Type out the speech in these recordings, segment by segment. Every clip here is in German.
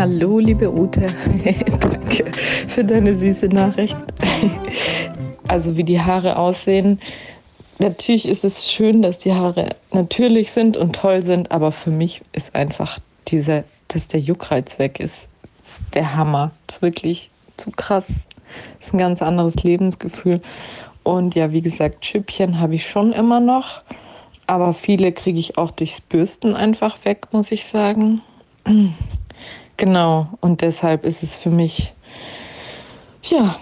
Hallo, liebe Ute. Danke für deine süße Nachricht. Also wie die Haare aussehen. Natürlich ist es schön, dass die Haare natürlich sind und toll sind, aber für mich ist einfach dieser, dass der Juckreiz weg ist, ist der Hammer. Das ist wirklich zu krass. Das ist ein ganz anderes Lebensgefühl. Und ja, wie gesagt, Schüppchen habe ich schon immer noch, aber viele kriege ich auch durchs Bürsten einfach weg, muss ich sagen. Genau, und deshalb ist es für mich, ja,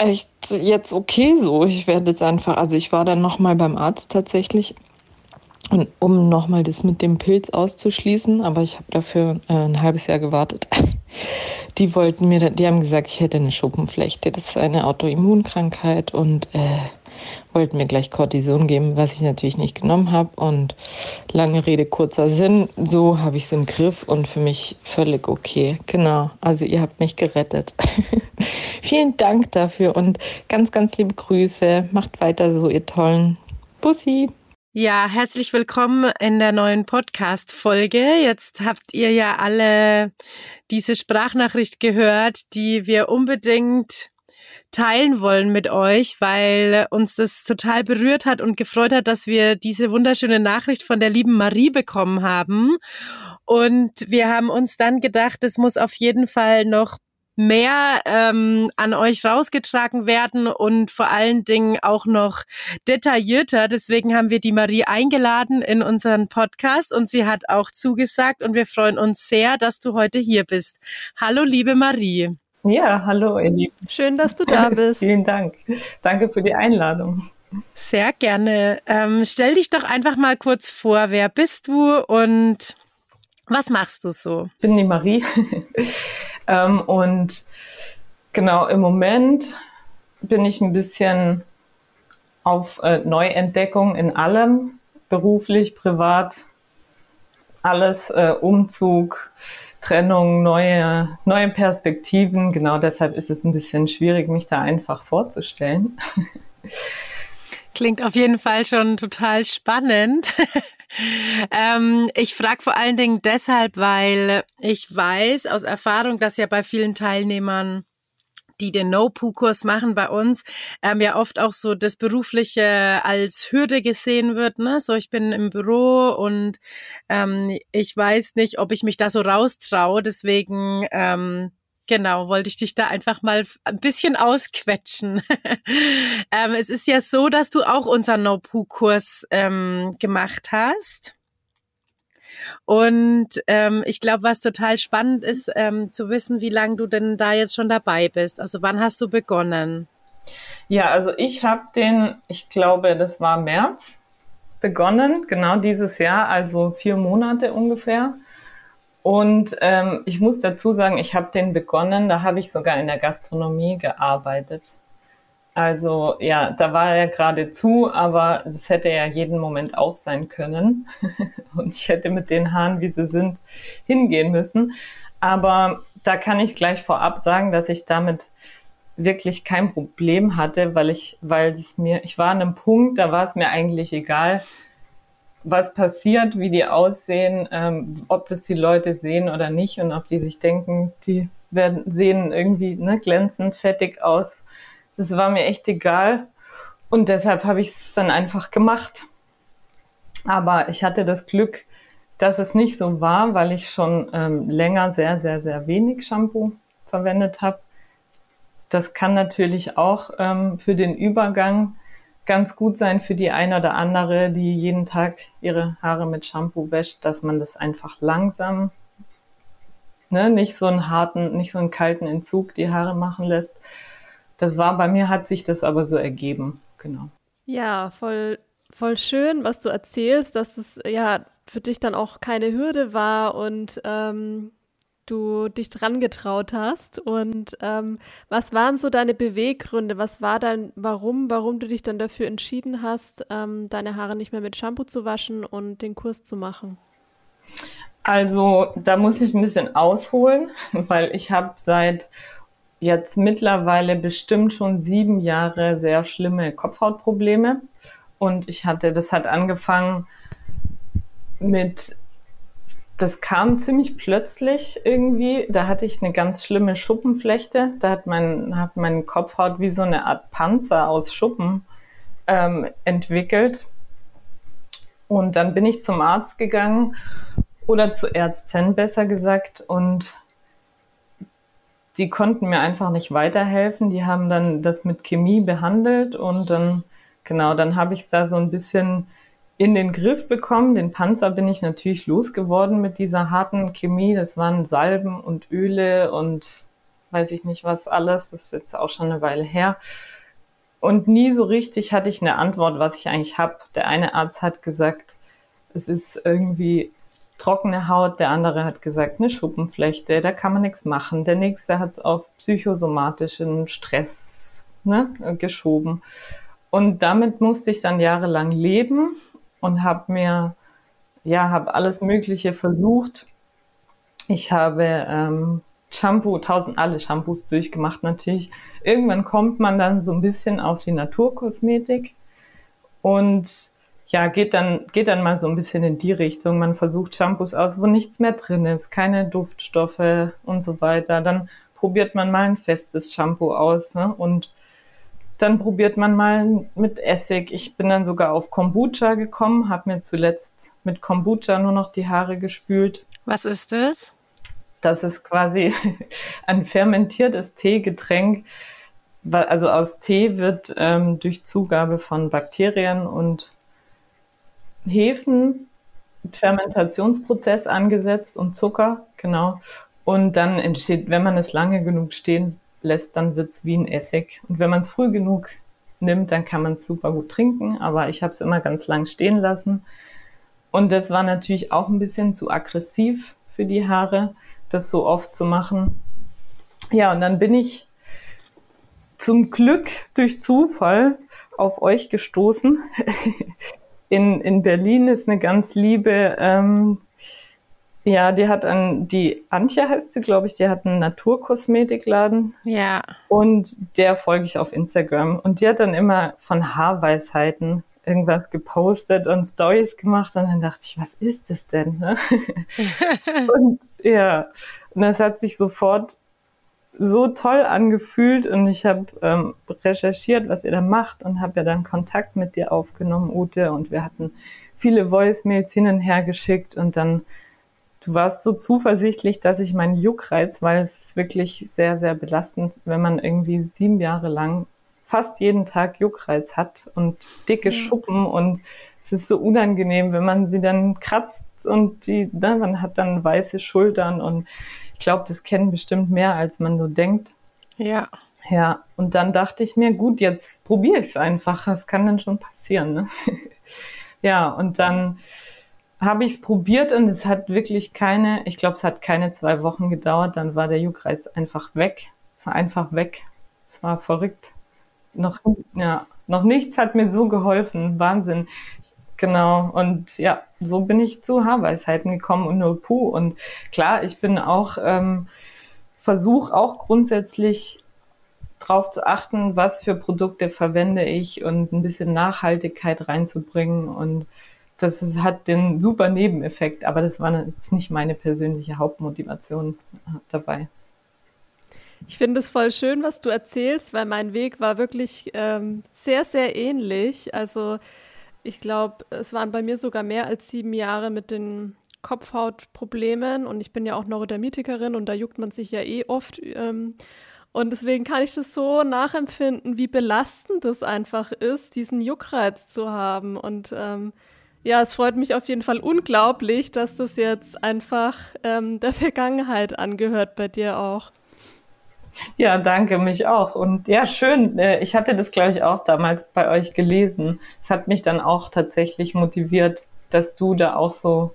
echt jetzt okay so. Ich werde jetzt einfach, also ich war dann nochmal beim Arzt tatsächlich, um nochmal das mit dem Pilz auszuschließen, aber ich habe dafür äh, ein halbes Jahr gewartet. Die wollten mir, die haben gesagt, ich hätte eine Schuppenflechte. Das ist eine Autoimmunkrankheit und äh, wollten mir gleich Cortison geben, was ich natürlich nicht genommen habe. Und lange Rede, kurzer Sinn, so habe ich es im Griff und für mich völlig okay. Genau, also ihr habt mich gerettet. Vielen Dank dafür und ganz, ganz liebe Grüße. Macht weiter so, ihr tollen. Bussi. Ja, herzlich willkommen in der neuen Podcast-Folge. Jetzt habt ihr ja alle diese Sprachnachricht gehört, die wir unbedingt teilen wollen mit euch, weil uns das total berührt hat und gefreut hat, dass wir diese wunderschöne Nachricht von der lieben Marie bekommen haben. Und wir haben uns dann gedacht, es muss auf jeden Fall noch mehr ähm, an euch rausgetragen werden und vor allen Dingen auch noch detaillierter. Deswegen haben wir die Marie eingeladen in unseren Podcast und sie hat auch zugesagt und wir freuen uns sehr, dass du heute hier bist. Hallo, liebe Marie. Ja, hallo, ihr Lieben. Schön, dass du da bist. Vielen Dank. Danke für die Einladung. Sehr gerne. Ähm, stell dich doch einfach mal kurz vor. Wer bist du und was machst du so? Ich bin die Marie. ähm, und genau im Moment bin ich ein bisschen auf äh, Neuentdeckung in allem, beruflich, privat, alles, äh, Umzug, Trennung, neue, neue Perspektiven. Genau deshalb ist es ein bisschen schwierig, mich da einfach vorzustellen. Klingt auf jeden Fall schon total spannend. ähm, ich frage vor allen Dingen deshalb, weil ich weiß aus Erfahrung, dass ja bei vielen Teilnehmern die den No-Poo-Kurs machen bei uns, ähm, ja oft auch so das Berufliche als Hürde gesehen wird. Ne? So, ich bin im Büro und ähm, ich weiß nicht, ob ich mich da so raustraue. Deswegen ähm, Genau, wollte ich dich da einfach mal ein bisschen ausquetschen. ähm, es ist ja so, dass du auch unseren No-Poo-Kurs ähm, gemacht hast. Und ähm, ich glaube, was total spannend ist, ähm, zu wissen, wie lange du denn da jetzt schon dabei bist. Also wann hast du begonnen? Ja, also ich habe den, ich glaube, das war März begonnen, genau dieses Jahr, also vier Monate ungefähr. Und ähm, ich muss dazu sagen, ich habe den begonnen, da habe ich sogar in der Gastronomie gearbeitet. Also ja, da war er gerade zu, aber das hätte ja jeden Moment auch sein können. Und ich hätte mit den Haaren, wie sie sind, hingehen müssen. Aber da kann ich gleich vorab sagen, dass ich damit wirklich kein Problem hatte, weil ich, weil es mir, ich war an einem Punkt, da war es mir eigentlich egal, was passiert, wie die aussehen, ähm, ob das die Leute sehen oder nicht und ob die sich denken, die werden sehen irgendwie ne, glänzend, fettig aus das war mir echt egal. Und deshalb habe ich es dann einfach gemacht. Aber ich hatte das Glück, dass es nicht so war, weil ich schon ähm, länger sehr, sehr, sehr wenig Shampoo verwendet habe. Das kann natürlich auch ähm, für den Übergang ganz gut sein für die eine oder andere, die jeden Tag ihre Haare mit Shampoo wäscht, dass man das einfach langsam, ne, nicht so einen harten, nicht so einen kalten Entzug die Haare machen lässt, das war bei mir, hat sich das aber so ergeben, genau. Ja, voll, voll schön, was du erzählst, dass es ja für dich dann auch keine Hürde war und ähm, du dich dran getraut hast. Und ähm, was waren so deine Beweggründe? Was war dann, warum, warum du dich dann dafür entschieden hast, ähm, deine Haare nicht mehr mit Shampoo zu waschen und den Kurs zu machen? Also da muss ich ein bisschen ausholen, weil ich habe seit jetzt mittlerweile bestimmt schon sieben Jahre sehr schlimme Kopfhautprobleme. Und ich hatte, das hat angefangen mit das kam ziemlich plötzlich irgendwie. Da hatte ich eine ganz schlimme Schuppenflechte. Da hat mein, hat mein Kopfhaut wie so eine Art Panzer aus Schuppen ähm, entwickelt. Und dann bin ich zum Arzt gegangen oder zu Ärzten besser gesagt und die konnten mir einfach nicht weiterhelfen. Die haben dann das mit Chemie behandelt und dann, genau, dann habe ich da so ein bisschen in den Griff bekommen. Den Panzer bin ich natürlich losgeworden mit dieser harten Chemie. Das waren Salben und Öle und weiß ich nicht was alles. Das ist jetzt auch schon eine Weile her. Und nie so richtig hatte ich eine Antwort, was ich eigentlich habe. Der eine Arzt hat gesagt, es ist irgendwie trockene Haut, der andere hat gesagt, eine Schuppenflechte, da kann man nichts machen. Der nächste hat es auf psychosomatischen Stress ne, geschoben. Und damit musste ich dann jahrelang leben und habe mir, ja, habe alles Mögliche versucht. Ich habe ähm, Shampoo, tausend alle Shampoos durchgemacht natürlich. Irgendwann kommt man dann so ein bisschen auf die Naturkosmetik und ja, geht dann, geht dann mal so ein bisschen in die Richtung. Man versucht Shampoos aus, wo nichts mehr drin ist, keine Duftstoffe und so weiter. Dann probiert man mal ein festes Shampoo aus ne? und dann probiert man mal mit Essig. Ich bin dann sogar auf Kombucha gekommen, habe mir zuletzt mit Kombucha nur noch die Haare gespült. Was ist das? Das ist quasi ein fermentiertes Teegetränk. Also aus Tee wird ähm, durch Zugabe von Bakterien und Hefen Fermentationsprozess angesetzt und Zucker, genau. Und dann entsteht, wenn man es lange genug stehen lässt, dann wird's wie ein Essig. Und wenn man es früh genug nimmt, dann kann man es super gut trinken. Aber ich habe es immer ganz lang stehen lassen. Und das war natürlich auch ein bisschen zu aggressiv für die Haare, das so oft zu machen. Ja, und dann bin ich zum Glück durch Zufall auf euch gestoßen. In, in Berlin ist eine ganz liebe ähm, ja, die hat an, die Antje heißt sie, glaube ich, die hat einen Naturkosmetikladen. Ja. Und der folge ich auf Instagram. Und die hat dann immer von Haarweisheiten irgendwas gepostet und Stories gemacht. Und dann dachte ich, was ist das denn? Ne? und ja, und das hat sich sofort so toll angefühlt und ich habe ähm, recherchiert, was ihr da macht und habe ja dann Kontakt mit dir aufgenommen, Ute, und wir hatten viele Voicemails hin und her geschickt und dann Du warst so zuversichtlich, dass ich meinen Juckreiz, weil es ist wirklich sehr, sehr belastend, wenn man irgendwie sieben Jahre lang fast jeden Tag Juckreiz hat und dicke Schuppen und es ist so unangenehm, wenn man sie dann kratzt und die, ne, man hat dann weiße Schultern und ich glaube, das kennen bestimmt mehr, als man so denkt. Ja. Ja, und dann dachte ich mir, gut, jetzt probiere ich es einfach. Das kann dann schon passieren. Ne? ja, und dann habe ich es probiert und es hat wirklich keine, ich glaube, es hat keine zwei Wochen gedauert, dann war der Juckreiz einfach weg. Es war einfach weg. Es war verrückt. Noch, ja, noch nichts hat mir so geholfen. Wahnsinn. Genau. Und ja, so bin ich zu Haarweisheiten gekommen und nur puh. Und klar, ich bin auch, ähm, versuche auch grundsätzlich drauf zu achten, was für Produkte verwende ich und ein bisschen Nachhaltigkeit reinzubringen und das ist, hat den super Nebeneffekt, aber das war jetzt nicht meine persönliche Hauptmotivation dabei. Ich finde es voll schön, was du erzählst, weil mein Weg war wirklich ähm, sehr, sehr ähnlich. Also ich glaube, es waren bei mir sogar mehr als sieben Jahre mit den Kopfhautproblemen und ich bin ja auch Neurodermitikerin und da juckt man sich ja eh oft. Ähm, und deswegen kann ich das so nachempfinden, wie belastend es einfach ist, diesen Juckreiz zu haben. Und ähm, ja, es freut mich auf jeden Fall unglaublich, dass das jetzt einfach ähm, der Vergangenheit angehört bei dir auch. Ja, danke, mich auch. Und ja, schön. Äh, ich hatte das, glaube ich, auch damals bei euch gelesen. Es hat mich dann auch tatsächlich motiviert, dass du da auch so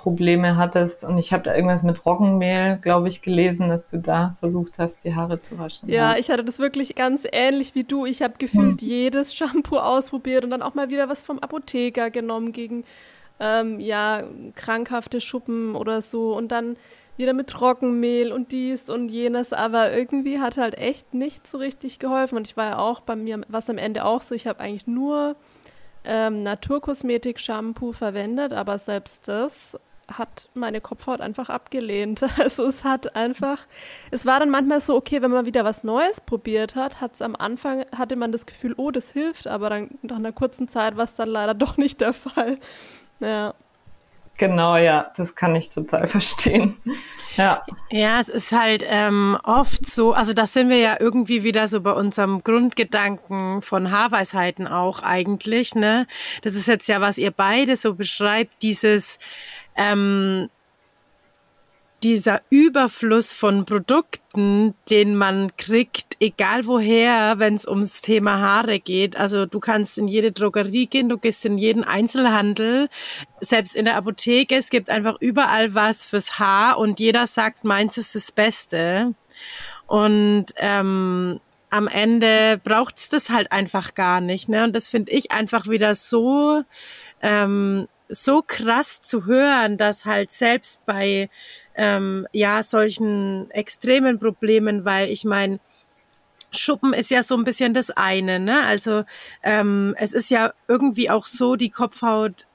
Probleme hattest und ich habe da irgendwas mit Roggenmehl, glaube ich, gelesen, dass du da versucht hast, die Haare zu waschen. Ja, ich hatte das wirklich ganz ähnlich wie du. Ich habe gefühlt hm. jedes Shampoo ausprobiert und dann auch mal wieder was vom Apotheker genommen gegen ähm, ja krankhafte Schuppen oder so und dann wieder mit Trockenmehl und dies und jenes, aber irgendwie hat halt echt nicht so richtig geholfen und ich war ja auch bei mir, was am Ende auch so, ich habe eigentlich nur ähm, Naturkosmetik-Shampoo verwendet, aber selbst das hat meine Kopfhaut einfach abgelehnt. Also es hat einfach, es war dann manchmal so, okay, wenn man wieder was Neues probiert hat, hat es am Anfang, hatte man das Gefühl, oh, das hilft, aber dann nach einer kurzen Zeit war es dann leider doch nicht der Fall. Ja. Genau, ja, das kann ich total verstehen. Ja, ja es ist halt ähm, oft so, also da sind wir ja irgendwie wieder so bei unserem Grundgedanken von Haarweisheiten auch eigentlich, ne? Das ist jetzt ja, was ihr beide so beschreibt, dieses ähm, dieser Überfluss von Produkten, den man kriegt, egal woher, wenn es ums Thema Haare geht. Also du kannst in jede Drogerie gehen, du gehst in jeden Einzelhandel, selbst in der Apotheke. Es gibt einfach überall was fürs Haar und jeder sagt, meins ist das Beste. Und ähm, am Ende braucht's das halt einfach gar nicht. Ne? Und das finde ich einfach wieder so ähm, so krass zu hören, dass halt selbst bei ähm, ja solchen extremen Problemen, weil ich meine, Schuppen ist ja so ein bisschen das eine, ne? Also ähm, es ist ja irgendwie auch so, die Kopfhaut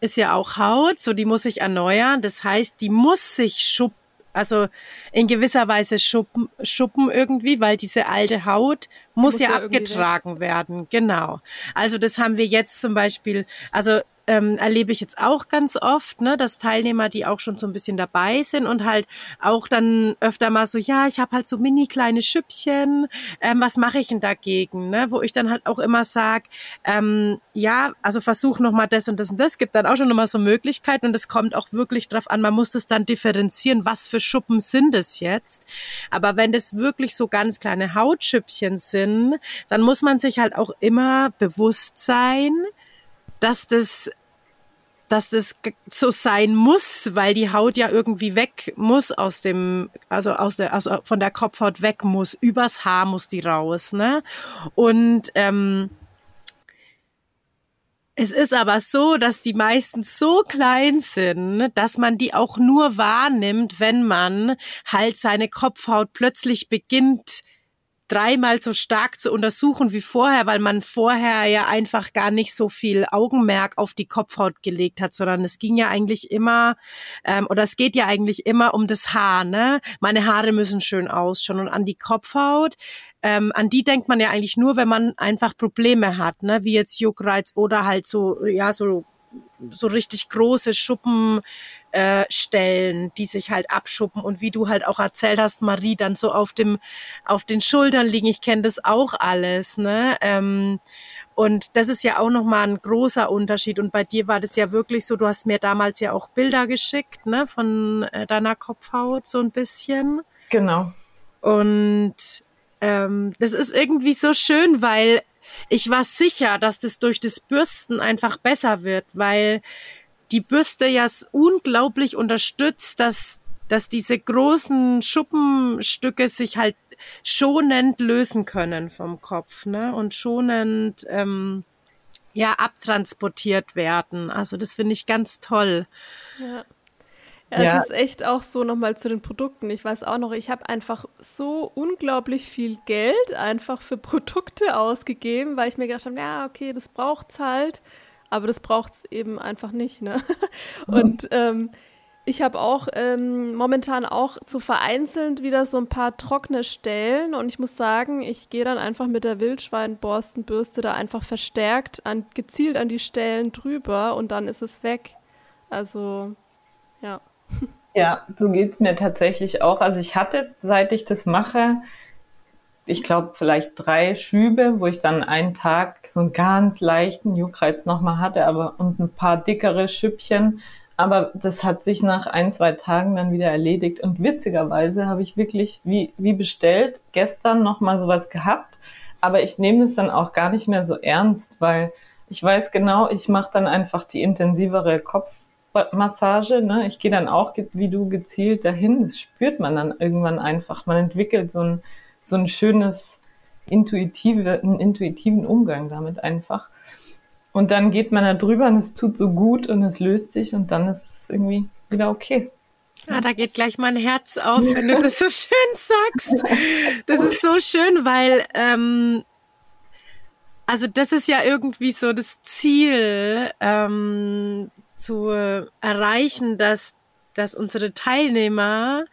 ist ja auch Haut, so die muss sich erneuern. Das heißt, die muss sich schuppen also in gewisser Weise schuppen, schuppen irgendwie, weil diese alte Haut muss, muss ja, ja abgetragen werden. Genau. Also das haben wir jetzt zum Beispiel, also ähm, erlebe ich jetzt auch ganz oft, ne, dass Teilnehmer, die auch schon so ein bisschen dabei sind und halt auch dann öfter mal so, ja, ich habe halt so mini kleine Schüppchen, ähm, was mache ich denn dagegen? Ne? Wo ich dann halt auch immer sag, ähm, ja, also versuch noch mal das und das und das, gibt dann auch schon noch mal so Möglichkeiten und es kommt auch wirklich drauf an, man muss das dann differenzieren, was für Schuppen sind es jetzt. Aber wenn das wirklich so ganz kleine Hautschüppchen sind, dann muss man sich halt auch immer bewusst sein, dass das dass das so sein muss, weil die Haut ja irgendwie weg muss aus dem, also aus der, also von der Kopfhaut weg muss, übers Haar muss die raus, ne? Und ähm, es ist aber so, dass die meisten so klein sind, dass man die auch nur wahrnimmt, wenn man halt seine Kopfhaut plötzlich beginnt dreimal so stark zu untersuchen wie vorher, weil man vorher ja einfach gar nicht so viel Augenmerk auf die Kopfhaut gelegt hat, sondern es ging ja eigentlich immer, ähm, oder es geht ja eigentlich immer um das Haar, ne? Meine Haare müssen schön ausschauen und an die Kopfhaut, ähm, an die denkt man ja eigentlich nur, wenn man einfach Probleme hat, ne? Wie jetzt Juckreiz oder halt so, ja, so so richtig große Schuppen äh, stellen, die sich halt abschuppen und wie du halt auch erzählt hast, Marie, dann so auf dem auf den Schultern liegen. Ich kenne das auch alles, ne? Ähm, und das ist ja auch nochmal ein großer Unterschied. Und bei dir war das ja wirklich so, du hast mir damals ja auch Bilder geschickt, ne, von äh, deiner Kopfhaut so ein bisschen. Genau. Und ähm, das ist irgendwie so schön, weil ich war sicher, dass das durch das Bürsten einfach besser wird, weil die Bürste ja unglaublich unterstützt, dass, dass diese großen Schuppenstücke sich halt schonend lösen können vom Kopf, ne? Und schonend ähm, ja abtransportiert werden. Also das finde ich ganz toll. Ja. Ja, ja. es ist echt auch so nochmal zu den Produkten. Ich weiß auch noch, ich habe einfach so unglaublich viel Geld einfach für Produkte ausgegeben, weil ich mir gedacht habe, ja, okay, das braucht's halt, aber das braucht's eben einfach nicht. Ne? Und ähm, ich habe auch ähm, momentan auch so vereinzelt wieder so ein paar trockene Stellen und ich muss sagen, ich gehe dann einfach mit der Wildschweinborstenbürste da einfach verstärkt an, gezielt an die Stellen drüber und dann ist es weg. Also, ja. Ja, so geht's mir tatsächlich auch. Also ich hatte, seit ich das mache, ich glaube vielleicht drei Schübe, wo ich dann einen Tag so einen ganz leichten Juckreiz nochmal hatte, aber und ein paar dickere Schüppchen. Aber das hat sich nach ein, zwei Tagen dann wieder erledigt. Und witzigerweise habe ich wirklich, wie, wie bestellt, gestern nochmal sowas gehabt. Aber ich nehme es dann auch gar nicht mehr so ernst, weil ich weiß genau, ich mache dann einfach die intensivere Kopf Kopfmassage. Ne? Ich gehe dann auch wie du gezielt dahin. Das spürt man dann irgendwann einfach. Man entwickelt so ein, so ein schönes intuitive, einen intuitiven Umgang damit einfach. Und dann geht man da drüber und es tut so gut und es löst sich und dann ist es irgendwie wieder okay. Ah, da geht gleich mein Herz auf, wenn du das so schön sagst. Das ist so schön, weil ähm, also das ist ja irgendwie so das Ziel, ähm, zu erreichen, dass dass unsere Teilnehmer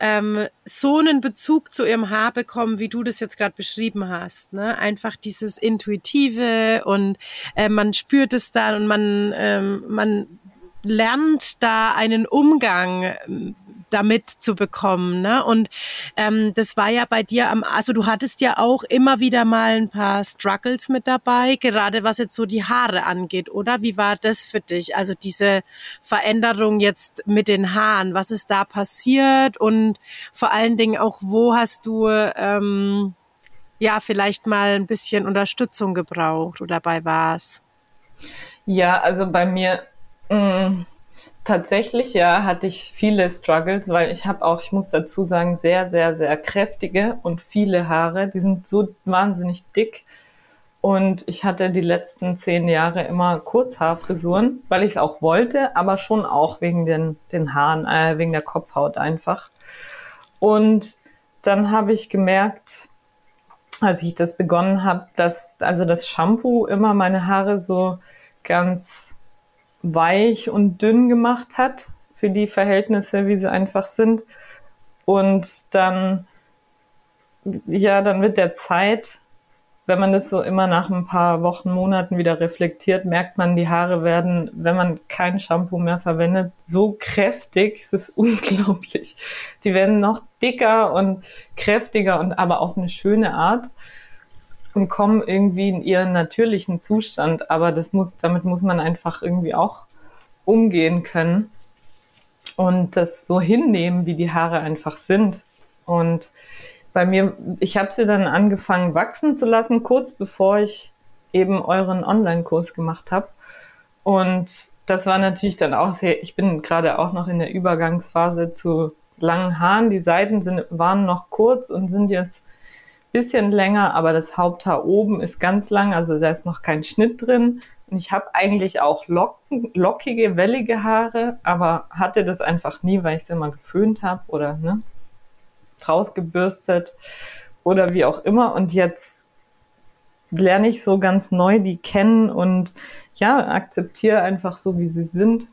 ähm, so einen Bezug zu ihrem Haar bekommen, wie du das jetzt gerade beschrieben hast. Ne? Einfach dieses Intuitive und äh, man spürt es dann und man, ähm, man lernt da einen Umgang damit zu bekommen. Ne? Und ähm, das war ja bei dir am, also du hattest ja auch immer wieder mal ein paar Struggles mit dabei, gerade was jetzt so die Haare angeht, oder? Wie war das für dich? Also diese Veränderung jetzt mit den Haaren, was ist da passiert und vor allen Dingen auch, wo hast du ähm, ja vielleicht mal ein bisschen Unterstützung gebraucht oder bei was? Ja, also bei mir mh, mm, Tatsächlich, ja, hatte ich viele Struggles, weil ich habe auch, ich muss dazu sagen, sehr, sehr, sehr kräftige und viele Haare. Die sind so wahnsinnig dick. Und ich hatte die letzten zehn Jahre immer Kurzhaarfrisuren, weil ich es auch wollte, aber schon auch wegen den, den Haaren, äh, wegen der Kopfhaut einfach. Und dann habe ich gemerkt, als ich das begonnen habe, dass also das Shampoo immer meine Haare so ganz weich und dünn gemacht hat für die Verhältnisse, wie sie einfach sind. Und dann, ja, dann mit der Zeit, wenn man das so immer nach ein paar Wochen, Monaten wieder reflektiert, merkt man, die Haare werden, wenn man kein Shampoo mehr verwendet, so kräftig, es ist unglaublich. Die werden noch dicker und kräftiger und aber auf eine schöne Art und kommen irgendwie in ihren natürlichen Zustand. Aber das muss, damit muss man einfach irgendwie auch umgehen können und das so hinnehmen, wie die Haare einfach sind. Und bei mir, ich habe sie dann angefangen wachsen zu lassen, kurz bevor ich eben euren Online-Kurs gemacht habe. Und das war natürlich dann auch sehr, ich bin gerade auch noch in der Übergangsphase zu langen Haaren. Die Seiten sind, waren noch kurz und sind jetzt bisschen länger, aber das Haupthaar oben ist ganz lang, also da ist noch kein Schnitt drin. Und ich habe eigentlich auch locken, lockige, wellige Haare, aber hatte das einfach nie, weil ich sie immer geföhnt habe oder ne, rausgebürstet oder wie auch immer. Und jetzt lerne ich so ganz neu die kennen und ja, akzeptiere einfach so, wie sie sind.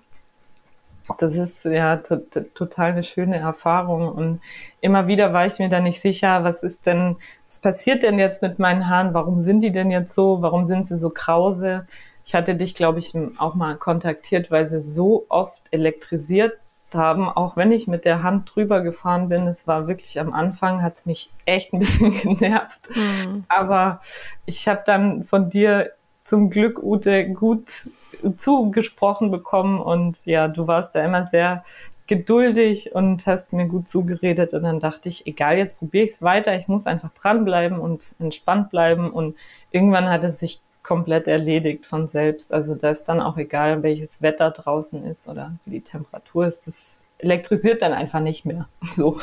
Das ist ja total eine schöne Erfahrung. Und immer wieder war ich mir da nicht sicher, was ist denn, was passiert denn jetzt mit meinen Haaren? Warum sind die denn jetzt so? Warum sind sie so krause? Ich hatte dich, glaube ich, auch mal kontaktiert, weil sie so oft elektrisiert haben, auch wenn ich mit der Hand drüber gefahren bin. Es war wirklich am Anfang, hat es mich echt ein bisschen genervt. Mhm. Aber ich habe dann von dir zum Glück, Ute, gut zugesprochen bekommen und ja, du warst da immer sehr geduldig und hast mir gut zugeredet und dann dachte ich, egal, jetzt probiere ich es weiter, ich muss einfach dranbleiben und entspannt bleiben und irgendwann hat es sich komplett erledigt von selbst. Also da ist dann auch egal, welches Wetter draußen ist oder wie die Temperatur ist, das elektrisiert dann einfach nicht mehr. So.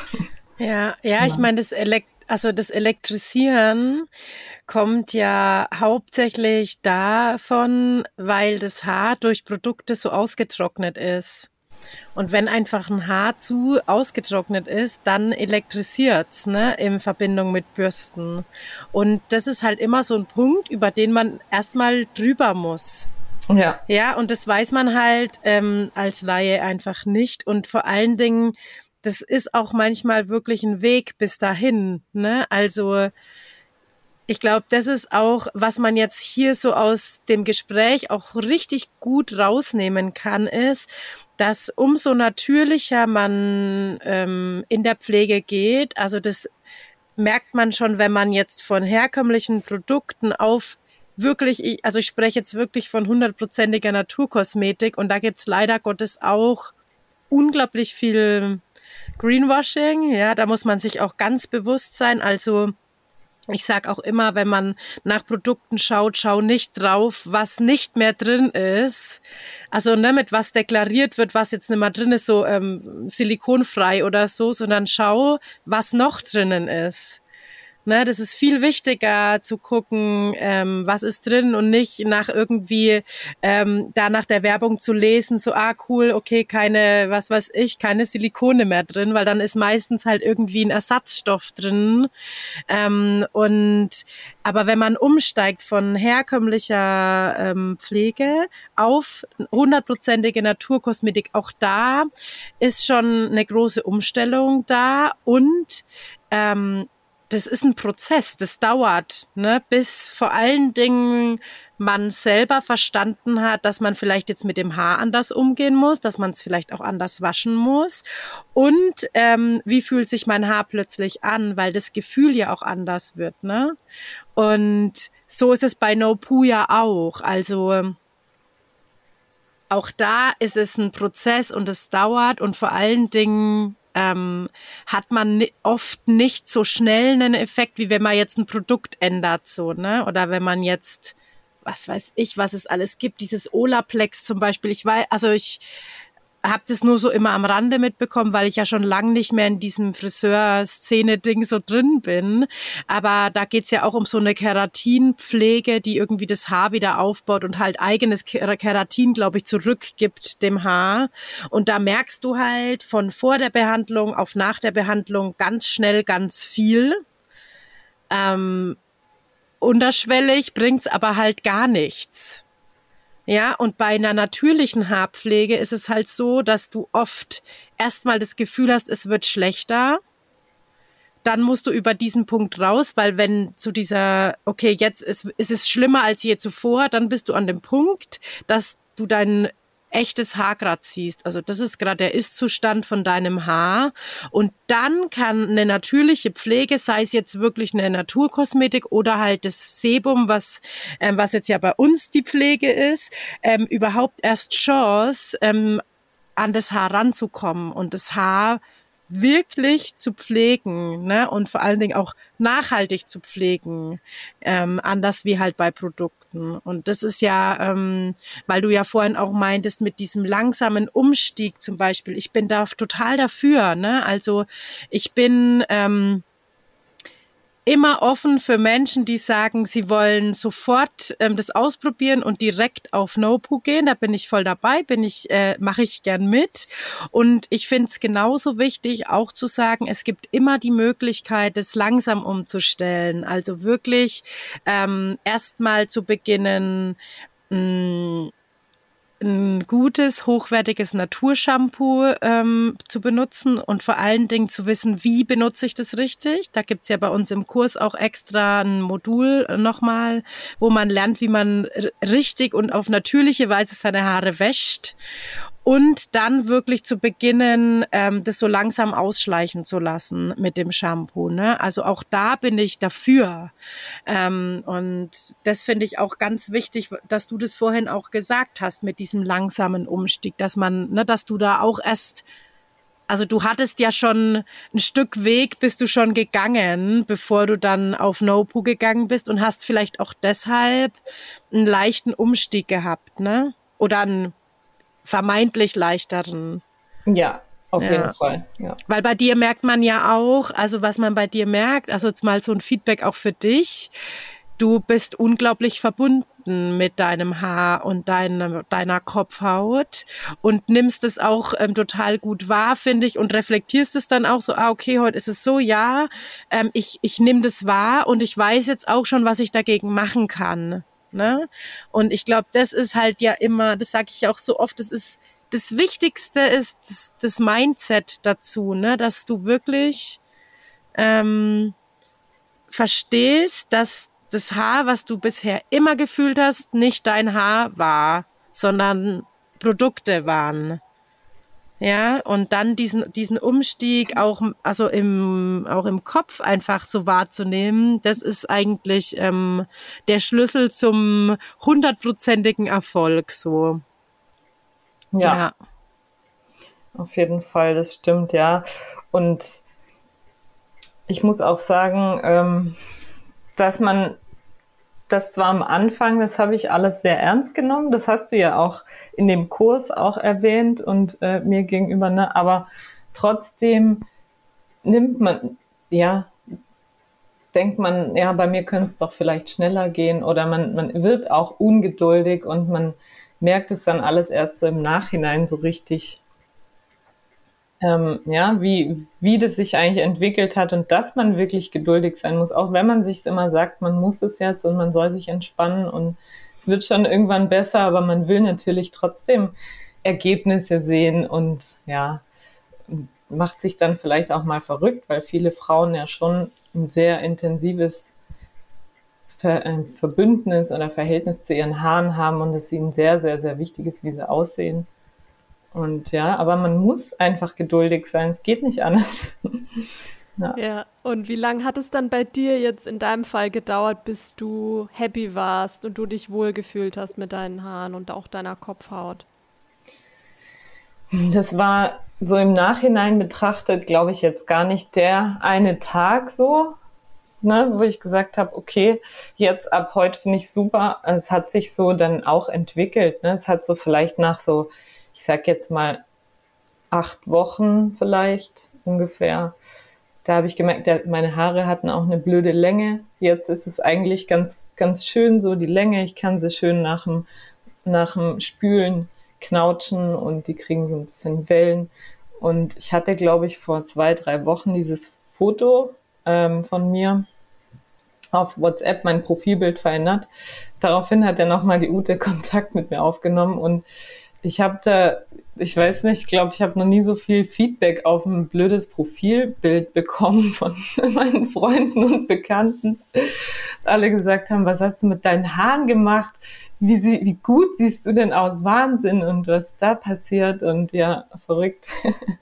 Ja, ja, ich meine, das Elekt also das Elektrisieren kommt ja hauptsächlich davon, weil das Haar durch Produkte so ausgetrocknet ist. Und wenn einfach ein Haar zu ausgetrocknet ist, dann elektrisiert's, ne, in Verbindung mit Bürsten. Und das ist halt immer so ein Punkt, über den man erstmal drüber muss. Ja. Ja, und das weiß man halt ähm, als Laie einfach nicht. Und vor allen Dingen, das ist auch manchmal wirklich ein Weg bis dahin, ne? Also, ich glaube, das ist auch, was man jetzt hier so aus dem Gespräch auch richtig gut rausnehmen kann, ist, dass umso natürlicher man ähm, in der Pflege geht, also das merkt man schon, wenn man jetzt von herkömmlichen Produkten auf wirklich, also ich spreche jetzt wirklich von hundertprozentiger Naturkosmetik und da gibt's leider Gottes auch unglaublich viel Greenwashing, ja, da muss man sich auch ganz bewusst sein, also ich sage auch immer, wenn man nach Produkten schaut, schau nicht drauf, was nicht mehr drin ist. Also ne, mit was deklariert wird, was jetzt nicht mehr drin ist, so ähm, silikonfrei oder so, sondern schau, was noch drinnen ist. Ne, das ist viel wichtiger zu gucken, ähm, was ist drin und nicht nach irgendwie ähm, da nach der Werbung zu lesen, so ah cool, okay, keine, was weiß ich, keine Silikone mehr drin, weil dann ist meistens halt irgendwie ein Ersatzstoff drin. Ähm, und aber wenn man umsteigt von herkömmlicher ähm, Pflege auf hundertprozentige Naturkosmetik, auch da ist schon eine große Umstellung da und ähm, das ist ein Prozess, das dauert, ne, bis vor allen Dingen man selber verstanden hat, dass man vielleicht jetzt mit dem Haar anders umgehen muss, dass man es vielleicht auch anders waschen muss. Und ähm, wie fühlt sich mein Haar plötzlich an, weil das Gefühl ja auch anders wird, ne? Und so ist es bei No Poo ja auch. Also auch da ist es ein Prozess und es dauert und vor allen Dingen ähm, hat man oft nicht so schnell einen Effekt, wie wenn man jetzt ein Produkt ändert, so, ne? Oder wenn man jetzt, was weiß ich, was es alles gibt, dieses Olaplex zum Beispiel. Ich weiß, also ich habe das nur so immer am Rande mitbekommen, weil ich ja schon lang nicht mehr in diesem Friseur-Szene-Ding so drin bin. Aber da geht's ja auch um so eine Keratinpflege, die irgendwie das Haar wieder aufbaut und halt eigenes Keratin, glaube ich, zurückgibt dem Haar. Und da merkst du halt von vor der Behandlung auf nach der Behandlung ganz schnell ganz viel. Ähm, unterschwellig bringt's aber halt gar nichts. Ja, und bei einer natürlichen Haarpflege ist es halt so, dass du oft erstmal das Gefühl hast, es wird schlechter. Dann musst du über diesen Punkt raus, weil wenn zu dieser, okay, jetzt ist, ist es schlimmer als je zuvor, dann bist du an dem Punkt, dass du deinen echtes Haargrad siehst. Also das ist gerade der Ist-Zustand von deinem Haar. Und dann kann eine natürliche Pflege, sei es jetzt wirklich eine Naturkosmetik oder halt das Sebum, was, ähm, was jetzt ja bei uns die Pflege ist, ähm, überhaupt erst Chance, ähm, an das Haar ranzukommen und das Haar wirklich zu pflegen ne? und vor allen Dingen auch nachhaltig zu pflegen, ähm, anders wie halt bei Produkten. Und das ist ja, ähm, weil du ja vorhin auch meintest, mit diesem langsamen Umstieg zum Beispiel, ich bin da total dafür. Ne? Also ich bin... Ähm, immer offen für Menschen, die sagen, sie wollen sofort ähm, das ausprobieren und direkt auf No-Poo gehen. Da bin ich voll dabei, bin ich, äh, mache ich gern mit. Und ich finde es genauso wichtig, auch zu sagen, es gibt immer die Möglichkeit, es langsam umzustellen. Also wirklich ähm, erstmal zu beginnen, mh, mm, ein gutes, hochwertiges Naturshampoo ähm, zu benutzen und vor allen Dingen zu wissen, wie benutze ich das richtig. Da gibt's ja bei uns im Kurs auch extra ein Modul nochmal, wo man lernt, wie man richtig und auf natürliche Weise seine Haare wäscht und dann wirklich zu beginnen, ähm, das so langsam ausschleichen zu lassen mit dem Shampoo. Ne? Also auch da bin ich dafür. Ähm, und das finde ich auch ganz wichtig, dass du das vorhin auch gesagt hast mit diesem langsamen Umstieg, dass man, ne, dass du da auch erst also du hattest ja schon ein Stück Weg, bist du schon gegangen, bevor du dann auf No-Poo gegangen bist und hast vielleicht auch deshalb einen leichten Umstieg gehabt, ne? Oder einen vermeintlich leichteren. Ja, auf ja. jeden Fall. Ja. Weil bei dir merkt man ja auch, also was man bei dir merkt, also jetzt mal so ein Feedback auch für dich. Du bist unglaublich verbunden mit deinem Haar und deiner, deiner Kopfhaut und nimmst es auch ähm, total gut wahr, finde ich, und reflektierst es dann auch so, ah, okay, heute ist es so, ja, ähm, ich, ich nehme das wahr und ich weiß jetzt auch schon, was ich dagegen machen kann. Ne? Und ich glaube, das ist halt ja immer, das sage ich auch so oft, das ist das Wichtigste ist das, das Mindset dazu, ne? dass du wirklich ähm, verstehst, dass das Haar, was du bisher immer gefühlt hast, nicht dein Haar war, sondern Produkte waren. Ja, und dann diesen, diesen Umstieg auch, also im, auch im Kopf einfach so wahrzunehmen, das ist eigentlich ähm, der Schlüssel zum hundertprozentigen Erfolg, so. Ja. ja. Auf jeden Fall, das stimmt, ja. Und ich muss auch sagen, ähm, dass man das zwar am Anfang, das habe ich alles sehr ernst genommen, das hast du ja auch in dem Kurs auch erwähnt und äh, mir gegenüber, ne? aber trotzdem nimmt man, ja, denkt man, ja, bei mir könnte es doch vielleicht schneller gehen oder man, man wird auch ungeduldig und man merkt es dann alles erst so im Nachhinein so richtig, ähm, ja, wie, wie das sich eigentlich entwickelt hat und dass man wirklich geduldig sein muss, auch wenn man sich immer sagt, man muss es jetzt und man soll sich entspannen und es wird schon irgendwann besser, aber man will natürlich trotzdem Ergebnisse sehen und ja, macht sich dann vielleicht auch mal verrückt, weil viele Frauen ja schon ein sehr intensives Ver äh, Verbündnis oder Verhältnis zu ihren Haaren haben und es ihnen sehr, sehr, sehr wichtig ist, wie sie aussehen. Und ja, aber man muss einfach geduldig sein. Es geht nicht anders. ja. ja, und wie lange hat es dann bei dir jetzt in deinem Fall gedauert, bis du happy warst und du dich wohlgefühlt hast mit deinen Haaren und auch deiner Kopfhaut? Das war so im Nachhinein betrachtet, glaube ich, jetzt gar nicht der eine Tag so, ne, wo ich gesagt habe, okay, jetzt ab heute finde ich super. Es hat sich so dann auch entwickelt. Ne? Es hat so vielleicht nach so, ich sag jetzt mal acht Wochen vielleicht ungefähr. Da habe ich gemerkt, meine Haare hatten auch eine blöde Länge. Jetzt ist es eigentlich ganz, ganz schön so die Länge. Ich kann sie schön nach dem, nach dem Spülen knautschen und die kriegen so ein bisschen Wellen. Und ich hatte, glaube ich, vor zwei, drei Wochen dieses Foto ähm, von mir auf WhatsApp, mein Profilbild verändert. Daraufhin hat er nochmal die Ute Kontakt mit mir aufgenommen und ich habe da, ich weiß nicht, ich glaube, ich habe noch nie so viel Feedback auf ein blödes Profilbild bekommen von meinen Freunden und Bekannten. Alle gesagt haben, was hast du mit deinen Haaren gemacht? wie, sie, wie gut siehst du denn aus? Wahnsinn und was da passiert und ja, verrückt.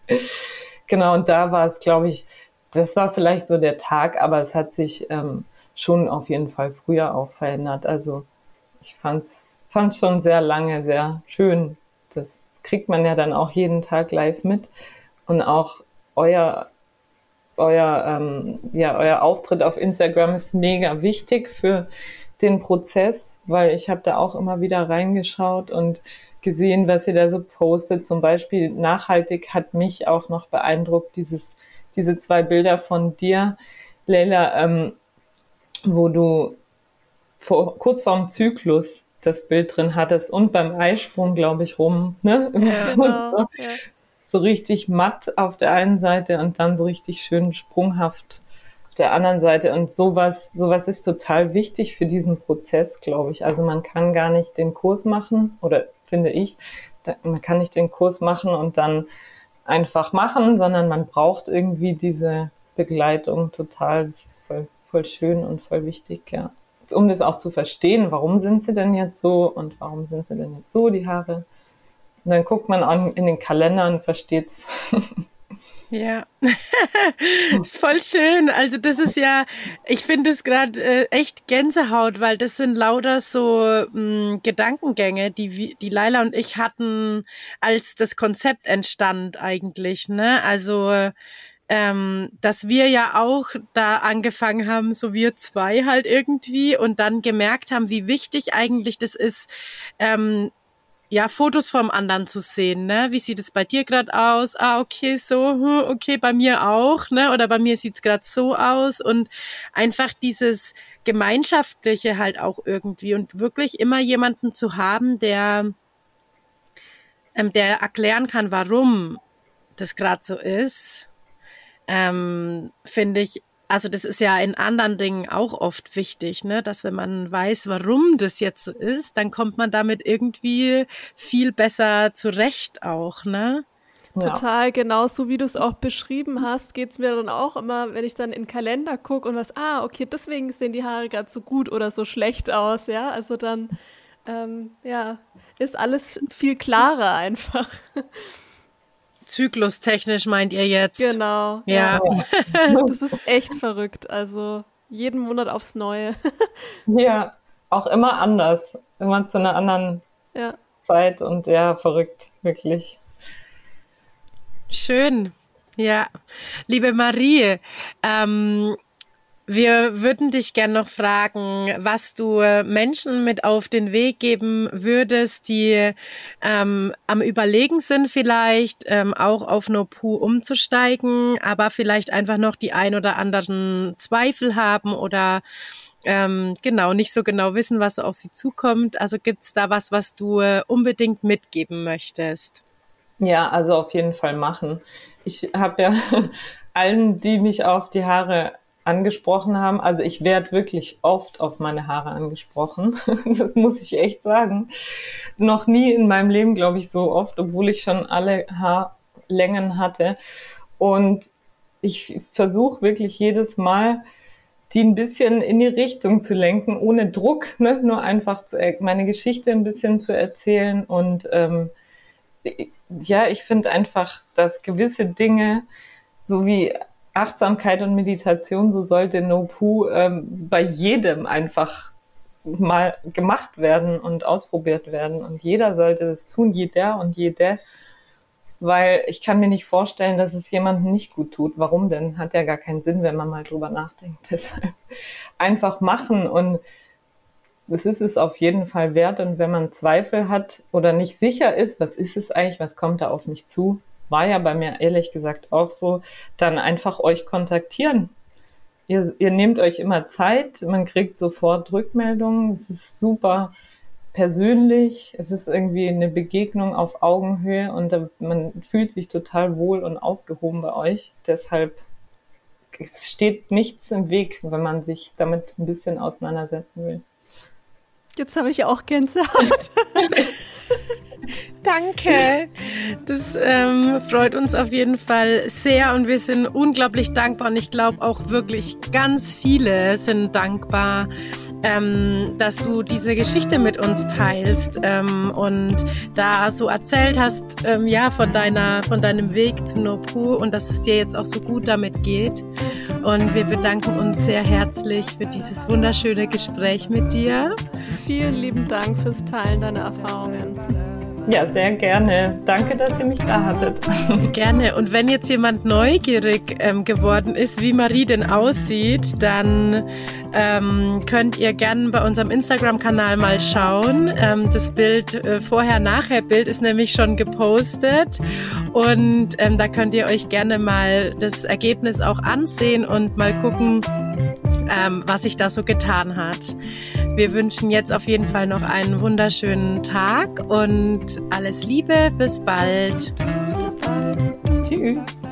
genau, und da war es, glaube ich, das war vielleicht so der Tag, aber es hat sich ähm, schon auf jeden Fall früher auch verändert. Also ich fand's fand's schon sehr lange sehr schön. Das kriegt man ja dann auch jeden Tag live mit und auch euer euer ähm, ja euer Auftritt auf Instagram ist mega wichtig für den Prozess, weil ich habe da auch immer wieder reingeschaut und gesehen, was ihr da so postet. Zum Beispiel nachhaltig hat mich auch noch beeindruckt, dieses, diese zwei Bilder von dir, Leila, ähm, wo du vor, kurz vorm Zyklus das Bild drin hattest und beim Eisprung, glaube ich, rum, ne? Ja, genau, so, richtig matt auf der einen Seite und dann so richtig schön sprunghaft der anderen Seite. Und sowas, sowas ist total wichtig für diesen Prozess, glaube ich. Also man kann gar nicht den Kurs machen, oder finde ich, man kann nicht den Kurs machen und dann einfach machen, sondern man braucht irgendwie diese Begleitung total. Das ist voll, voll schön und voll wichtig, ja. Um das auch zu verstehen, warum sind sie denn jetzt so und warum sind sie denn jetzt so, die Haare. Und dann guckt man an, in den Kalender und versteht's. Ja, ist voll schön. Also das ist ja, ich finde es gerade äh, echt Gänsehaut, weil das sind lauter so mh, hm, Gedankengänge, die die Laila und ich hatten, als das Konzept entstand eigentlich. Ne? Also ähm, dass wir ja auch da angefangen haben, so wir zwei halt irgendwie und dann gemerkt haben, wie wichtig eigentlich das ist, ähm, ja, Fotos vom anderen zu sehen, ne? Wie sieht es bei dir gerade aus? Ah, okay, so, hm, okay, bei mir auch, ne? Oder bei mir sieht's gerade so aus und einfach dieses gemeinschaftliche halt auch irgendwie und wirklich immer jemanden zu haben, der ähm, der erklären kann, warum das gerade so ist, ähm, finde ich also das ist ja in anderen Dingen auch oft wichtig, ne? dass wenn man weiß, warum das jetzt so ist, dann kommt man damit irgendwie viel besser zurecht auch, ne? Total, genau so wie du es auch beschrieben hast, geht es mir dann auch immer, wenn ich dann in den Kalender gucke und was, ah, okay, deswegen sehen die Haare gerade so gut oder so schlecht aus, ja. Also dann, ähm, ja, ist alles viel klarer einfach. Zyklustechnisch meint ihr jetzt? Genau. Ja. ja. Das ist echt verrückt. Also jeden Monat aufs Neue. Ja, auch immer anders. Immer zu einer anderen ja. Zeit und ja, verrückt, wirklich. Schön. Ja, liebe Marie, ähm, Wir würden dich gern noch fragen, was du äh, Menschen mit auf den Weg geben würdest, die ähm, am Überlegen sind, vielleicht ähm, auch auf NoPu umzusteigen, aber vielleicht einfach noch die ein oder anderen Zweifel haben oder ähm, genau nicht so genau wissen, was auf sie zukommt. Also gibt es da was, was du äh, unbedingt mitgeben möchtest? Ja, also auf jeden Fall machen. Ich habe ja allen, die mich auf die Haare angesprochen haben. Also ich werde wirklich oft auf meine Haare angesprochen. Das muss ich echt sagen. Noch nie in meinem Leben, glaube ich, so oft, obwohl ich schon alle Haarlängen hatte. Und ich versuche wirklich jedes Mal, die ein bisschen in die Richtung zu lenken, ohne Druck, ne? nur einfach zu, meine Geschichte ein bisschen zu erzählen. Und ähm, ja, ich finde einfach, dass gewisse Dinge, so wie Achtsamkeit und Meditation, so sollte No-Poo ähm, bei jedem einfach mal gemacht werden und ausprobiert werden. Und jeder sollte das tun, jeder und jede. Weil ich kann mir nicht vorstellen, dass es jemandem nicht gut tut. Warum denn? Hat ja gar keinen Sinn, wenn man mal drüber nachdenkt. Deshalb einfach machen und das ist es auf jeden Fall wert. Und wenn man Zweifel hat oder nicht sicher ist, was ist es eigentlich, was kommt da auf mich zu, war ja bei mir ehrlich gesagt auch so, dann einfach euch kontaktieren. Ihr, ihr nehmt euch immer Zeit, man kriegt sofort Rückmeldungen, es ist super persönlich, es ist irgendwie eine Begegnung auf Augenhöhe und man fühlt sich total wohl und aufgehoben bei euch. Deshalb es steht nichts im Weg, wenn man sich damit ein bisschen auseinandersetzen will. Jetzt habe ich auch Gänsehaut. Danke. Das ähm, freut uns auf jeden Fall sehr und wir sind unglaublich dankbar und ich glaube auch wirklich ganz viele sind dankbar, ähm, dass du diese Geschichte mit uns teilst ähm, und da so erzählt hast, ähm, ja, von deiner, von deinem Weg zum Nopu und dass es dir jetzt auch so gut damit geht. Und wir bedanken uns sehr herzlich für dieses wunderschöne Gespräch mit dir. Vielen lieben Dank fürs Teilen deiner Erfahrungen. Ja, sehr gerne. Danke, dass ihr mich da hattet. Gerne. Und wenn jetzt jemand neugierig ähm, geworden ist, wie Marie denn aussieht, dann ähm, könnt ihr gerne bei unserem Instagram-Kanal mal schauen. Ähm, das Bild, äh, Vorher-Nachher-Bild ist nämlich schon gepostet. Und ähm, da könnt ihr euch gerne mal das Ergebnis auch ansehen und mal gucken, ähm, was sich da so getan hat. Wir wünschen jetzt auf jeden Fall noch einen wunderschönen Tag und alles Liebe. Bis bald. Bis bald. Tschüss.